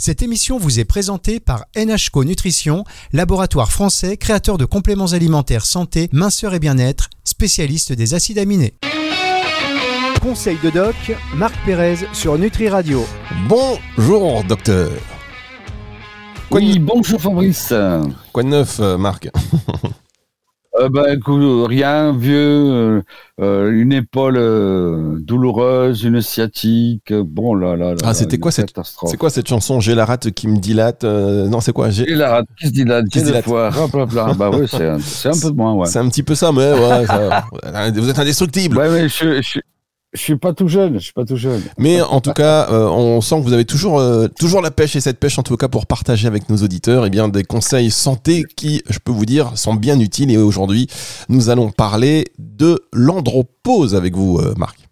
Cette émission vous est présentée par NHCO Nutrition, laboratoire français créateur de compléments alimentaires santé, minceur et bien-être, spécialiste des acides aminés. Conseil de doc, Marc Pérez sur Nutri Radio. Bonjour docteur. Quoi oui, bonjour Fabrice. Quoi de neuf euh, Marc? euh, bah, rien, vieux, euh, euh, une épaule douloureuse, une sciatique. Bon là là. là ah, c'était quoi cette C'est quoi cette chanson J'ai la rate qui me dilate. non, c'est quoi J'ai la rate qui se dilate. Qui se dilate. Fois. bah oui, c'est un, un, peu de moins. Ouais. C'est un petit peu ça, mais ouais, ça, vous êtes indestructible. Ouais, mais je, je, je suis pas tout jeune, je suis pas tout jeune. Mais en tout cas, euh, on sent que vous avez toujours euh, toujours la pêche et cette pêche en tout cas pour partager avec nos auditeurs et eh bien des conseils santé qui, je peux vous dire, sont bien utiles. Et aujourd'hui, nous allons parler de l'andropause avec vous, euh, Marc.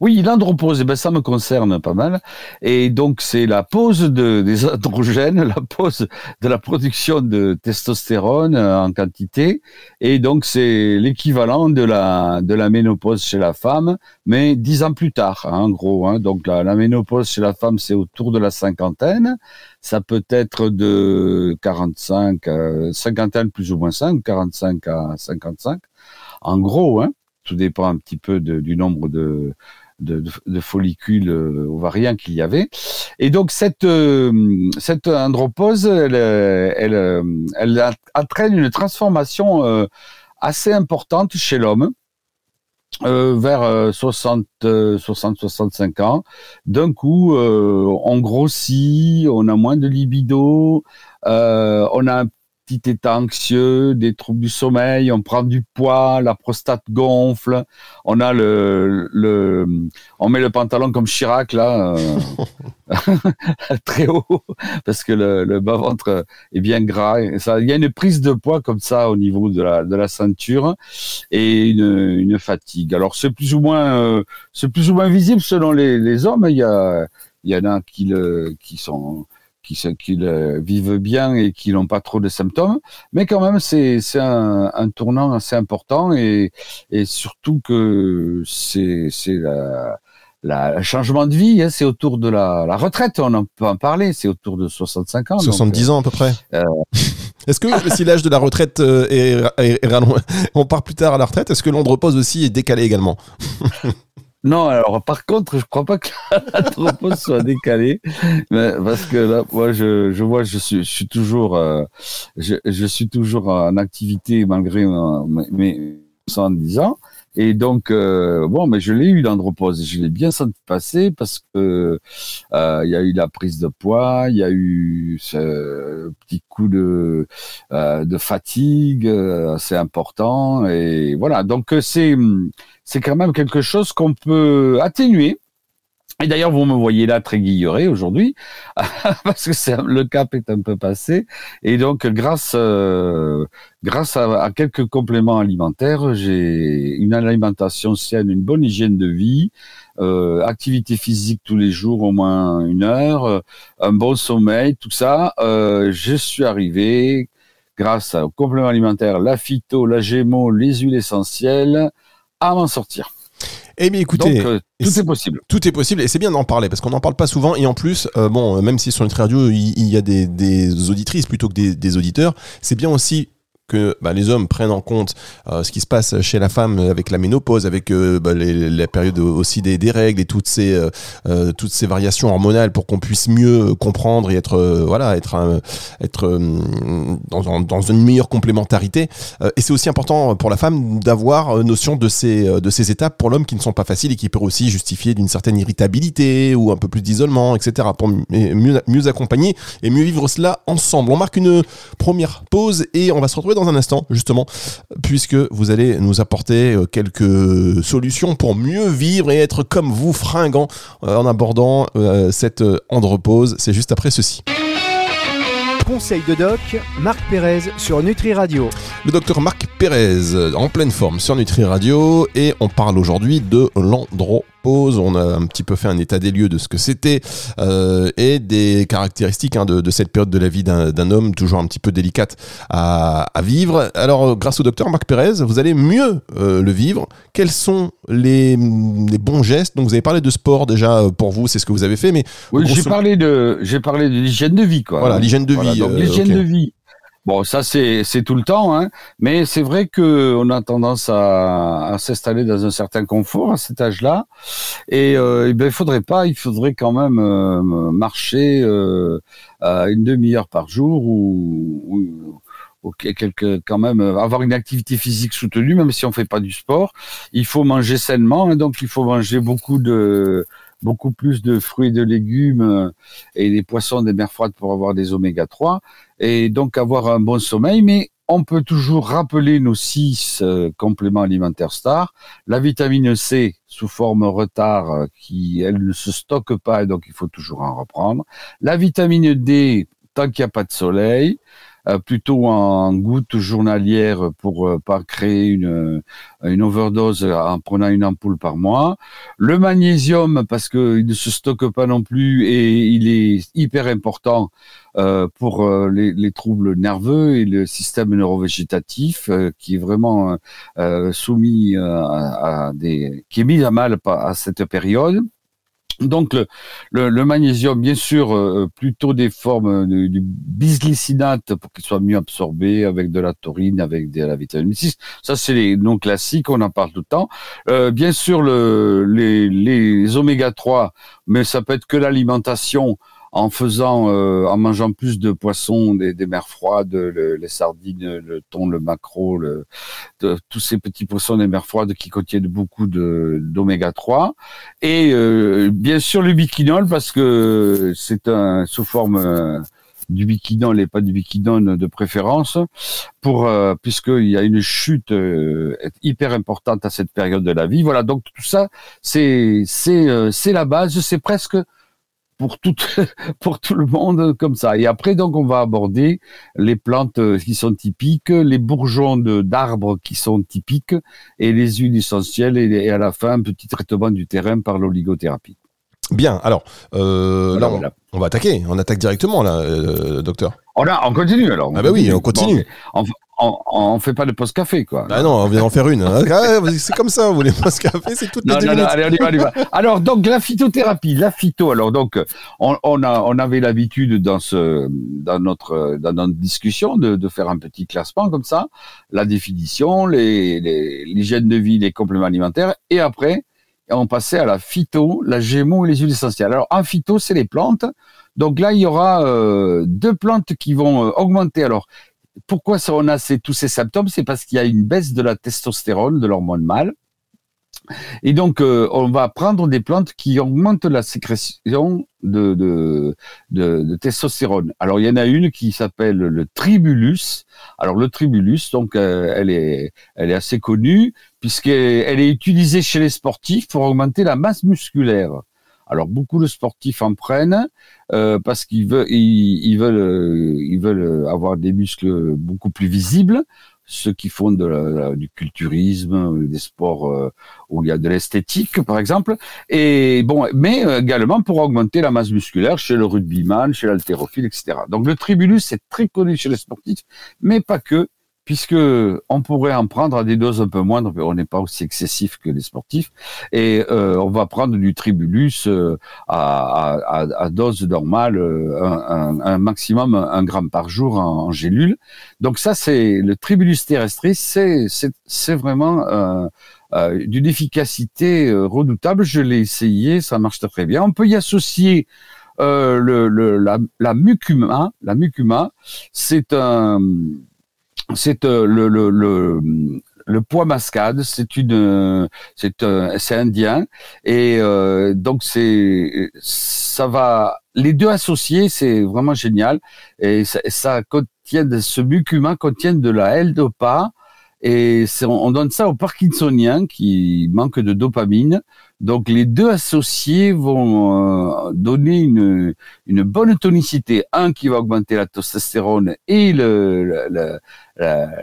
Oui, l'andropause, eh ben, ça me concerne pas mal. Et donc, c'est la pause de, des androgènes, la pause de la production de testostérone euh, en quantité. Et donc, c'est l'équivalent de la, de la ménopause chez la femme, mais dix ans plus tard, hein, en gros. Hein. Donc, la, la ménopause chez la femme, c'est autour de la cinquantaine. Ça peut être de 45, euh, cinquantaine plus ou moins 5, 45 à 55. En gros, hein tout dépend un petit peu du nombre de, follicules euh, ovariens qu'il y avait. Et donc cette euh, andropause, elle, elle entraîne une transformation euh, assez importante chez l'homme. vers 60, 60, 65 ans, d'un coup, on grossit, on a moins de libido, on a un petit état anxieux, des troubles du sommeil, on prend du poids, la prostate gonfle, on a le, on met le pantalon comme Chirac là, euh, très haut, parce que le, bas ventre est bien gras. ça, il y a une prise de poids comme ça au niveau de la de la ceinture et une, fatigue. Alors c'est plus ou moins euh, c'est plus ou moins visible selon les, les hommes. Il y a il y en a qui le qui sont qui, qui vivent bien et qui n'ont pas trop de symptômes. Mais quand même, c'est un, un, tournant assez important et, et surtout que c'est la, la, changement de vie, hein, c'est autour de la, la, retraite, on en peut en parler, c'est autour de 65 ans. 70 ans à peu près. Euh, est-ce que si l'âge de la retraite euh, est, est, est, on part plus tard à la retraite, est-ce que l'andropause aussi est décalé également? Non, alors par contre, je crois pas que la soit décalée, mais parce que là, moi, je, je vois, je suis, je suis toujours, euh, je, je, suis toujours en activité malgré mes, 70 ans. Et donc, euh, bon, mais je l'ai eu l'andropause, je l'ai bien senti passer parce que euh, il y a eu la prise de poids, il y a eu ce petit coup de de fatigue assez important, et voilà. Donc c'est c'est quand même quelque chose qu'on peut atténuer. Et d'ailleurs, vous me voyez là très guilleré aujourd'hui, parce que le cap est un peu passé. Et donc, grâce, euh, grâce à, quelques compléments alimentaires, j'ai une alimentation saine, une bonne hygiène de vie, euh, activité physique tous les jours, au moins une heure, un bon sommeil, tout ça. Euh, je suis arrivé, grâce aux compléments alimentaires, la phyto, la gémo, les huiles essentielles, à m'en sortir. Eh bien, écoutez, euh, tout est, possible. Tout est possible et c'est bien d'en parler parce qu'on n'en parle pas souvent et en plus, euh, bon, même si sur notre radio il, y a des, auditrices plutôt que des, des auditeurs, c'est bien aussi que bah, les hommes prennent en compte euh, ce qui se passe chez la femme avec la ménopause, avec euh, bah, les, les, périodes aussi des, règles et toutes ces euh, toutes ces variations hormonales pour qu'on puisse mieux comprendre et être voilà être être dans, dans, une meilleure complémentarité. et c'est aussi important pour la femme d'avoir notion de ces de ces étapes pour l'homme qui ne sont pas faciles et qui peuvent aussi justifier d'une certaine irritabilité ou un peu plus d'isolement, etc. Pour mieux mieux accompagner et mieux vivre cela ensemble. On marque une première pause et on va se retrouver dans un instant, justement, puisque vous allez nous apporter euh, quelques solutions pour mieux vivre et être comme vous, fringant, euh, en abordant euh, cette andropause. C'est juste après ceci. Conseil de doc, Marc Pérez sur Nutri Radio. Le docteur Marc Pérez, en pleine forme sur Nutri Radio, et on parle aujourd'hui de l'andropause On a un petit peu fait un état des lieux de ce que c'était euh, et des caractéristiques hein, de, cette période de la vie d'un homme toujours un petit peu délicate à, vivre. Alors, grâce au docteur Marc Pérez, vous allez mieux le vivre. Quels sont les, bons gestes? Donc, vous avez parlé de sport déjà pour vous, c'est ce que vous avez fait, mais oui, j'ai parlé de j'ai parlé de l'hygiène de vie, quoi. Voilà, l'hygiène de vie. l'hygiène de vie. Bon, ça c'est tout le temps, hein. Mais c'est vrai que on a tendance à, à s'installer dans un certain confort à cet âge-là, et, euh, ben il faudrait pas, il faudrait quand même euh, marcher euh, une demi-heure par jour ou, ou quelque, quand même avoir une activité physique soutenue, même si on fait pas du sport. Il faut manger sainement, hein, donc il faut manger beaucoup de beaucoup plus de fruits et de légumes euh, et des poissons des mers froides pour avoir des oméga 3 et donc avoir un bon sommeil. Mais on peut toujours rappeler nos six euh, compléments alimentaires stars. La vitamine C sous forme retard euh, qui, elle ne se stocke pas et donc il faut toujours en reprendre. La vitamine D tant qu'il n'y a pas de soleil. Euh, plutôt en goutte journalière pour euh, pas créer une, une overdose en prenant une ampoule par mois. Le magnésium parce qu'il ne se stocke pas non plus et il est hyper important euh, pour les, les, troubles nerveux et le système neurovégétatif qui est vraiment soumis à, à, des qui est mis à mal à cette période. Donc le, le, magnésium, bien sûr, euh, plutôt des formes du bisglycinate pour qu'il soit mieux absorbé avec de la taurine, avec de la vitamine 6. Ça, c'est les noms classiques, on en parle tout le temps. Euh, bien sûr, le, les, les oméga 3, mais ça peut être que l'alimentation en faisant, euh, en mangeant plus de poissons des, des mers froides, les sardines, le thon, le maquereau, le, tous ces petits poissons des mers froides qui contiennent beaucoup de d'oméga 3 et euh, bien sûr le biquinol parce que c'est un sous forme euh, du biquinol et pas du biquinone de préférence pour euh, puisqu'il y a une chute hyper importante à cette période de la vie. Voilà donc tout ça c'est c'est c'est la base c'est presque pour tout, pour tout le monde comme ça. Et après, donc, on va aborder les plantes euh, qui sont typiques, les bourgeons d'arbres qui sont typiques, et les huiles essentielles, et, à la fin, un petit traitement du terrain par l'oligothérapie. Bien, alors, euh, là, on, va attaquer, on attaque directement, là, euh, docteur. On, a, on continue alors. ah bah oui, on continue on, ne fait pas de post café quoi. Ah non, on vient en faire une. Hein. Ah, c'est comme ça, vous les post café, c'est toutes les non, non, allez, on y va, Alors donc la phytothérapie, la phyto. Alors donc on, a on avait l'habitude dans ce dans notre dans notre discussion de, de faire un petit classement comme ça, la définition, les l'hygiène de vie, les compléments alimentaires, et après on passait à la phyto, la gémeaux et les huiles essentielles. Alors en phyto, c'est les plantes. Donc là, il y aura euh, deux plantes qui vont euh, augmenter. Alors, pourquoi on a tous ces symptômes? C'est parce qu'il y a une baisse de la testostérone, de l'hormone mâle. Et donc, euh, on va prendre des plantes qui augmentent la sécrétion de, testostérone. Alors, il y en a une qui s'appelle le tribulus. Alors, le tribulus, donc, euh, elle est assez connue puisqu'elle est utilisée chez les sportifs pour augmenter la masse musculaire. Alors beaucoup de sportifs en prennent euh, parce qu'ils euh, veulent avoir des muscles beaucoup plus visibles. Ceux qui font du culturisme, des sports euh, où il y a de l'esthétique, par exemple, et bon, mais également pour augmenter la masse musculaire chez le rugbyman, chez l'haltérophile, etc. Donc le tribulus est très connu chez les sportifs, mais pas que puisque on pourrait en prendre à des doses un peu moindres, mais on n'est pas aussi excessif que les sportifs, et euh, on va prendre du tribulus euh, à, dose normale, euh, un, maximum un gramme par jour en, gélule. Donc ça, c'est le tribulus terrestris, c'est vraiment d'une efficacité redoutable. Je l'ai essayé, ça marche très bien. On peut y associer la, la mucuma. La mucuma, c'est un c'est euh, le, le, le, le poids mascade, c'est une, c'est c'est indien. Et euh, donc c'est, ça va, les deux associés, c'est vraiment génial. Et ça, ça contient, ce mucuma contient de la L-dopa et on donne ça aux Parkinsoniens qui manquent de dopamine. Donc les deux associés vont euh, donner une, bonne tonicité. Un qui va augmenter la testostérone et le, le,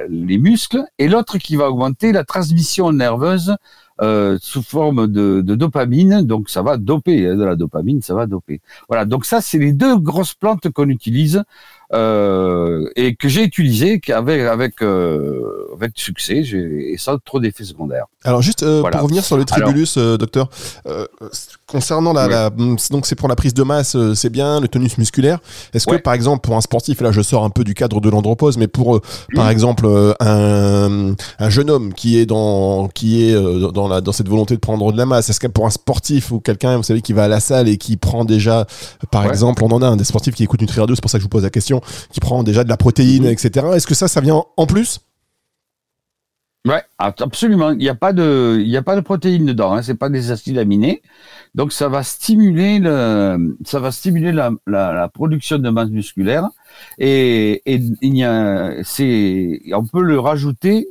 les muscles, et l'autre qui va augmenter la transmission nerveuse euh, sous forme de, de, dopamine, donc ça va doper, hein, de la dopamine, ça va doper. Voilà, donc ça, c'est les deux grosses plantes qu'on utilise euh, et que j'ai utilisé avec avec euh, avec succès et sans trop d'effets secondaires. Alors juste euh, pour revenir sur le tribulus, docteur, concernant la, la donc c'est pour la prise de masse, c'est bien le tonus musculaire. Est-ce que par exemple pour un sportif, là je sors un peu du cadre de l'andropause, mais pour par exemple un, un jeune homme qui est dans qui est dans la dans cette volonté de prendre de la masse, est-ce que pour un sportif ou quelqu'un vous savez qui va à la salle et qui prend déjà par exemple on en a un des sportifs qui écoute Nutri Radio, c'est pour ça que je vous pose la question qui prend déjà de la protéine, etc. Est-ce que ça, ça vient en plus? Ouais, absolument. Il n'y a pas de, il y a pas de protéines dedans. Hein. C'est pas des acides aminés. Donc ça va stimuler le, ça va stimuler la, la, production de masse musculaire et, et il y a, c'est, on peut le rajouter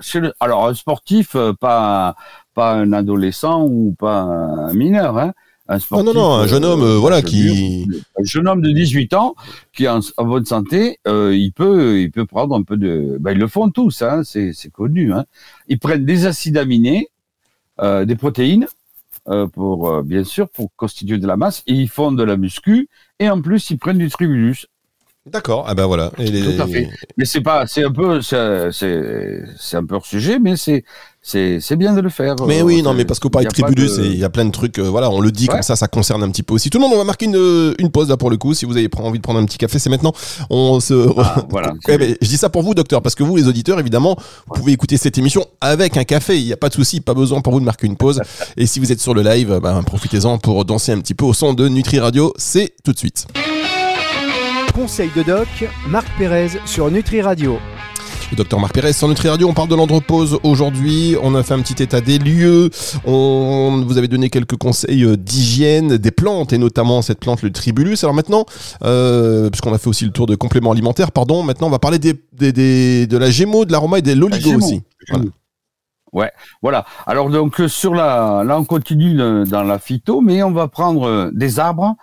chez le, alors un sportif, euh, pas, pas un adolescent ou pas un mineur, hein, un non, non, non, un jeune homme, euh, voilà, qui. Un jeune homme de 18 ans qui est en, bonne santé, euh, il peut, il peut prendre un peu de. Ben, ils le font tous, hein, c'est, c'est connu. Hein. Ils prennent des acides aminés, euh, des protéines, euh, pour euh, bien sûr pour constituer de la masse, et ils font de la muscu, et en plus ils prennent du tribulus. D'accord, ah ben voilà. Tout à fait. Mais c'est pas, c'est un peu, c'est, c'est un peu hors sujet, mais c'est, c'est, c'est bien de le faire. Mais oui, non, mais parce qu'on parle de Tribulus, il y a plein de trucs, euh, voilà, on le dit comme ça, ça concerne un petit peu aussi tout le monde. On va marquer une, une pause là pour le coup. Si vous avez envie de prendre un petit café, c'est maintenant. On se. Ah, voilà. je dis ça pour vous, docteur, parce que vous, les auditeurs, évidemment, vous pouvez écouter cette émission avec un café. Il n'y a pas de souci, pas besoin pour vous de marquer une pause. Et si vous êtes sur le live, ben, profitez-en pour danser un petit peu au son de Nutri Radio. C'est tout de suite. Conseil de doc, Marc Pérez sur Nutri Radio. Le docteur Marc Pérez sur Nutri Radio, on parle de l'andropause aujourd'hui. On a fait un petit état des lieux. On vous avez donné quelques conseils euh, d'hygiène des plantes et notamment cette plante, le tribulus. Alors maintenant, euh, puisqu'on a fait aussi le tour de compléments alimentaires, pardon, maintenant on va parler des, de la gémeaux, de l'aroma et des l'oligo aussi. Ouais, voilà. Alors donc sur la, là on continue dans la phyto, mais on va prendre des arbres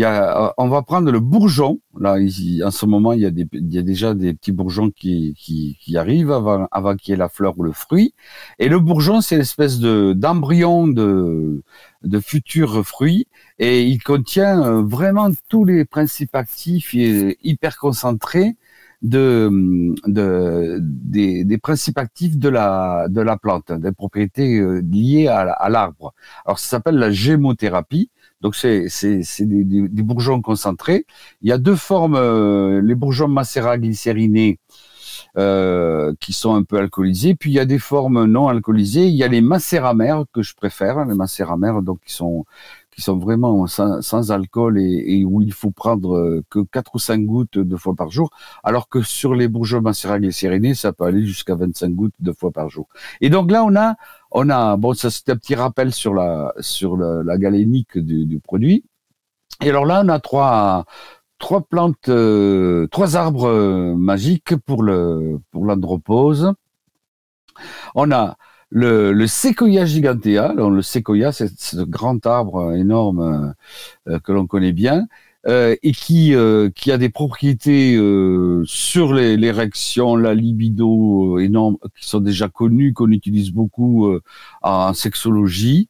il y a, euh, on va prendre le bourgeon. Là, en ce moment, il y, a des, il y a déjà des petits bourgeons qui, qui, qui arrivent avant, avant qu'il y ait la fleur ou le fruit. Et le bourgeon, c'est l'espèce de d'embryon de, de futur fruit. Et il contient euh, vraiment tous les principes actifs et hyper concentrés de, de des, des, principes actifs de la de la plante, des propriétés euh, liées à, à l'arbre. Alors ça s'appelle la gémothérapie. Donc c'est c'est des, des, des, bourgeons concentrés. Il y a deux formes, euh, les bourgeons macérat glycérinés euh, qui sont un peu alcoolisés, puis il y a des formes non alcoolisées. Il y a les macéramères que je préfère, les macéramères donc qui sont qui sont vraiment sans, sans alcool et, et, où il faut prendre euh, que 4 ou 5 gouttes deux fois par jour, alors que sur les bourgeons macérat glycérinés, ça peut aller jusqu'à 25 gouttes deux fois par jour. Et donc là, on a on a, bon, ça c'est un petit rappel sur la, sur la, galénique du, du, produit. Et alors là, on a trois, trois plantes, euh, trois arbres euh, magiques pour le, pour l'andropause. On a le, le séquoia gigantea. Le séquoia, c'est ce grand arbre énorme euh, que l'on connaît bien. Euh, et qui euh, qui a des propriétés euh, sur l'érection, la libido énorme, qui sont déjà connues, qu'on utilise beaucoup en sexologie,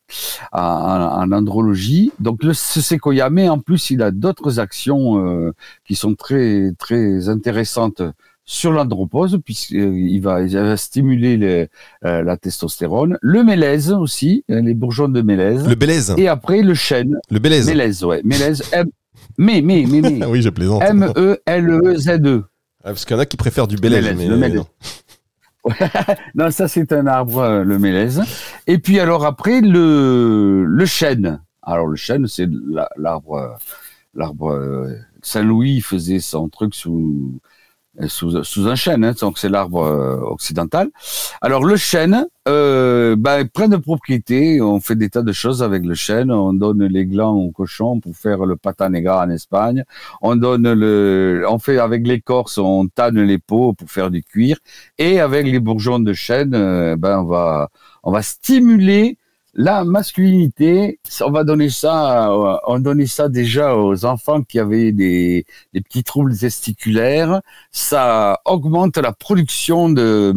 en, en, andrologie. Donc le ce séquoia, mais en plus il a d'autres actions qui sont très très intéressantes sur l'andropause puisqu'il va, il va stimuler les, la testostérone, le mélèze aussi, hein, les bourgeons de mélèze. Le bélèze. Et après le chêne. Le bélèze. Mélèze, ouais. Mélèze, mais, mais, mais, mais. oui, je plaisante. M-E-L-E-Z-E. Ah, parce qu'il y en a qui préfèrent du Bélèze. Mais... Le mélèze. non, ça c'est un arbre, euh, le mélèze. Et puis alors après le le chêne. Alors le chêne, c'est l'arbre, l'arbre. Euh, Saint-Louis faisait son truc sous sous, sous un chêne, hein, donc c'est l'arbre euh, occidental. Alors le chêne, euh, ben, plein de propriétés, on fait des tas de choses avec le chêne, on donne les glands aux cochons pour faire le pata negra en Espagne, on donne le, on fait avec l'écorce, on tanne les peaux pour faire du cuir, et avec les bourgeons de chêne, euh, ben on va, on va stimuler la masculinité, on va donner ça, on donnait ça déjà aux enfants qui avaient des, des, petits troubles testiculaires. Ça augmente la production de,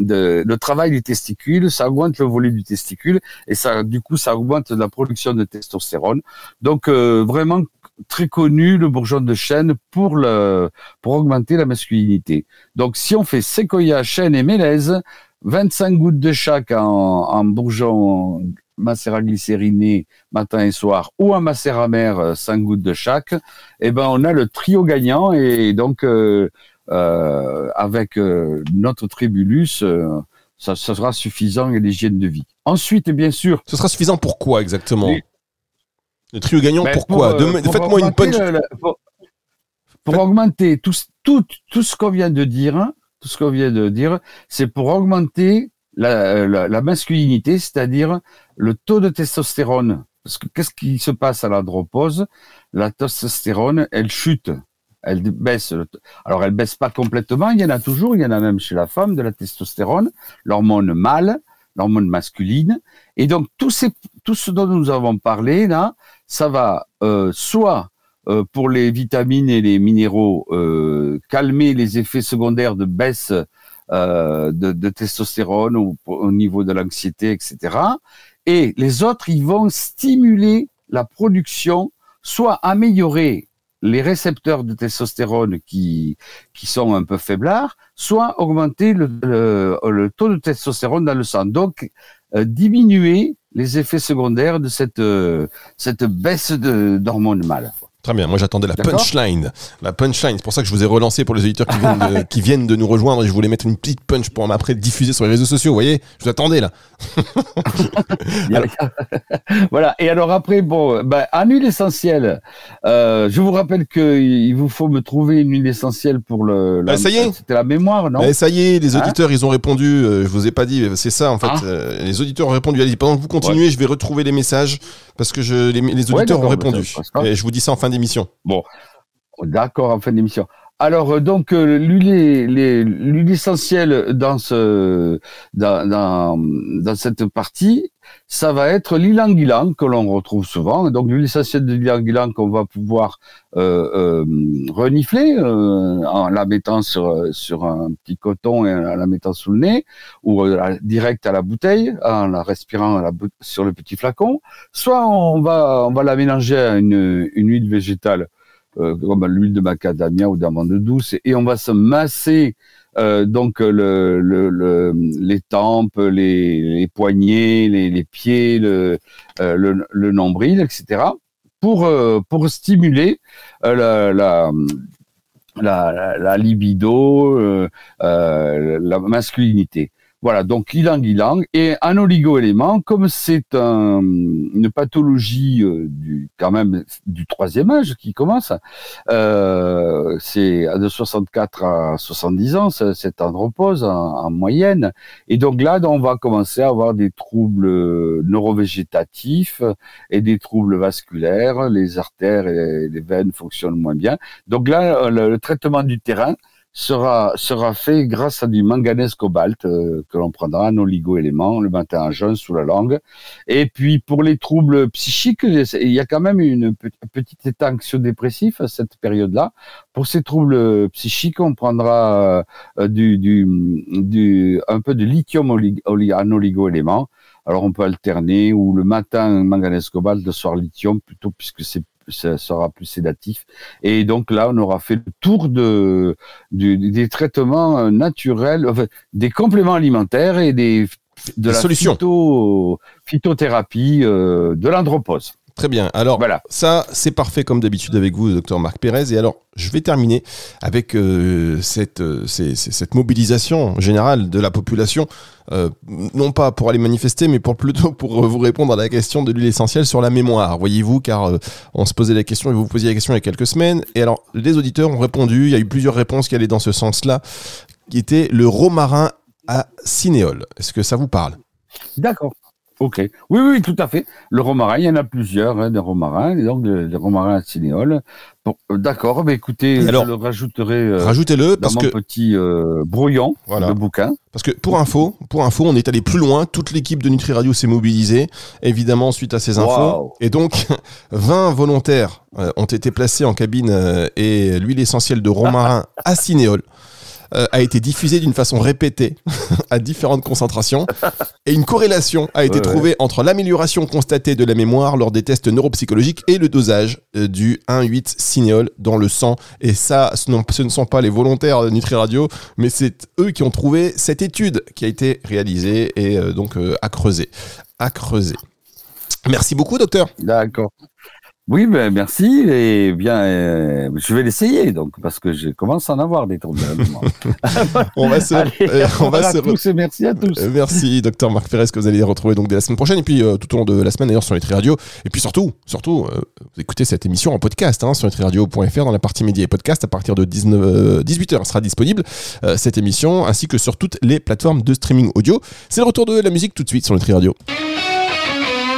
de, le travail du testicule, ça augmente le volume du testicule et ça, du coup, ça augmente la production de testostérone. Donc, euh, vraiment très connu le bourgeon de chêne pour le pour augmenter la masculinité. Donc, si on fait séquoia, chêne et mélèze, 25 gouttes de chaque en, en bourgeon macérat glycériné matin et soir ou un macérat mère 5 gouttes de chaque, eh ben on a le trio gagnant et donc euh, euh, avec euh, notre tribulus ça, ça, sera suffisant et l'hygiène de vie. Ensuite, bien sûr. Ce sera suffisant pour quoi exactement? Le trio gagnant, ben, pourquoi Faites-moi une punch. pour, augmenter tout, tout, tout ce qu'on vient de dire, hein, ce qu'on vient de dire, c'est pour augmenter la, la, masculinité, c'est-à-dire le taux de testostérone. Parce que qu'est-ce qui se passe à l'andropause? La testostérone, elle chute, elle baisse. Alors elle baisse pas complètement, il y en a toujours, il y en a même chez la femme de la testostérone, l'hormone mâle, l'hormone masculine. Et donc tout ce dont nous avons parlé là, ça va euh, soit euh, pour les vitamines et les minéraux, euh, calmer les effets secondaires de baisse euh, de, de, testostérone au, au niveau de l'anxiété, etc. Et les autres, ils vont stimuler la production, soit améliorer les récepteurs de testostérone qui, qui sont un peu faiblards, soit augmenter le, le, taux de testostérone dans le sang. Donc, euh, diminuer les effets secondaires de cette, euh, cette baisse d'hormones mâles. Très bien, moi j'attendais la punchline. La punchline, c'est pour ça que je vous ai relancé pour les auditeurs qui viennent, de, qui viennent de nous rejoindre et je voulais mettre une petite punch pour m'après diffuser sur les réseaux sociaux, vous voyez? Je vous attendais là. voilà, et alors après, bon, ben, en huile essentielle, euh, je vous rappelle qu'il vous faut me trouver une huile essentielle pour le... La, bah, ça y est. C'était la mémoire, non? Bah, Ça y est, les hein? auditeurs, ils ont répondu, euh, je vous ai pas dit, c'est ça en fait, ah. euh, les auditeurs ont répondu, allez, pendant que vous continuez, je vais retrouver les messages parce que je, les, auditeurs ont répondu. Et je vous dis ça en fin d'émission. Bon, d'accord, en fin d'émission. Alors euh, donc euh, l'huile essentielle dans ce dans, dans, dans, cette partie, ça va être l'ilang-ilang que l'on retrouve souvent. Donc l'huile essentielle de l'ilang-ilang qu'on va pouvoir euh, euh renifler en la mettant sur sur un petit coton et en la mettant sous le nez ou direct à la bouteille en la respirant sur le petit flacon. Soit on va on va la mélanger à une, une huile végétale euh, comme l'huile de macadamia ou d'amande douce, et on va se masser euh, donc le, le, les tempes, les, poignets, les, pieds, le, euh, nombril, etc. pour pour stimuler la, libido, la masculinité. Voilà, donc ilang-ilang et un oligo-élément, comme c'est un, une pathologie euh, du quand même du troisième âge qui commence, euh, c'est de 64 à 70 ans, cette andropause en, en, moyenne, et donc là on va commencer à avoir des troubles neurovégétatifs et des troubles vasculaires, les artères et les veines fonctionnent moins bien. Donc là le traitement du terrain sera, sera fait grâce à du manganèse cobalt euh, que l'on prendra en oligo-éléments le matin à jeun sous la langue. Et puis pour les troubles psychiques, il y a quand même une petite état anxio-dépressif à cette période-là. Pour ces troubles psychiques, on prendra euh, du, du, du, un peu de lithium en oligo-éléments. Alors on peut alterner ou le matin manganèse cobalt, le soir lithium plutôt puisque c'est ça sera plus sédatif. Et donc là, on aura fait le tour de, des traitements euh, naturels, des compléments alimentaires et des de la phytothérapie euh, de l'andropause. Très bien. Alors, voilà. ça, c'est parfait comme d'habitude avec vous, docteur Marc Pérez. Et alors, je vais terminer avec euh, cette, euh, cette mobilisation générale de la population, euh, non pas pour aller manifester, mais pour plutôt pour vous répondre à la question de l'huile essentielle sur la mémoire. Voyez-vous, car on se posait la question et vous vous posiez la question il y a quelques semaines. Et alors, les auditeurs ont répondu. Il y a eu plusieurs réponses qui allaient dans ce sens-là, qui était le romarin à cinéole. Est-ce que ça vous parle? D'accord. Ok. Oui, oui, tout à fait. Le romarin, il y en a plusieurs, hein, des romarins, et donc des romarins à cinéole. Bon, euh, D'accord, mais écoutez, Alors, je le rajouterai euh, Rajoutez-le dans mon que petit euh, brouillon Voilà. de bouquin. Parce que pour info, pour info, on est allé plus loin. Toute l'équipe de Nutri Radio s'est mobilisée, évidemment suite à ces infos. Et donc, 20 volontaires euh, ont été placés en cabine et l'huile essentielle de romarin à cinéole euh, a été diffusée d'une façon répétée à différentes concentrations. Et une corrélation a été Ouais, trouvée entre l'amélioration constatée de la mémoire lors des tests neuropsychologiques et le dosage euh, du 1,8 cinéole dans le sang. Et ça, ce, non- ce ne sont pas les volontaires de Nutri Radio, mais c'est eux qui ont trouvé cette étude qui a été réalisée et euh, donc à creuser. À creuser. Merci beaucoup, docteur. D'accord. Oui, ben merci. Et bien, euh, je vais l'essayer donc parce que je commence à en avoir des troubles. On va se, Allez, euh, on va à se tous et merci à tous. Euh, Merci, docteur Marc Pérez, que vous allez retrouver donc dès la semaine prochaine et puis euh, tout au long de la semaine d'ailleurs sur Nutri Radio. Et puis surtout, surtout, vous écoutez cette émission en podcast hein, sur nutriradio.fr dans la partie médias et podcast à partir de 19, euh, 18h sera disponible cette émission ainsi que sur toutes les plateformes de streaming audio. C'est le retour de la musique tout de suite sur Nutri Radio.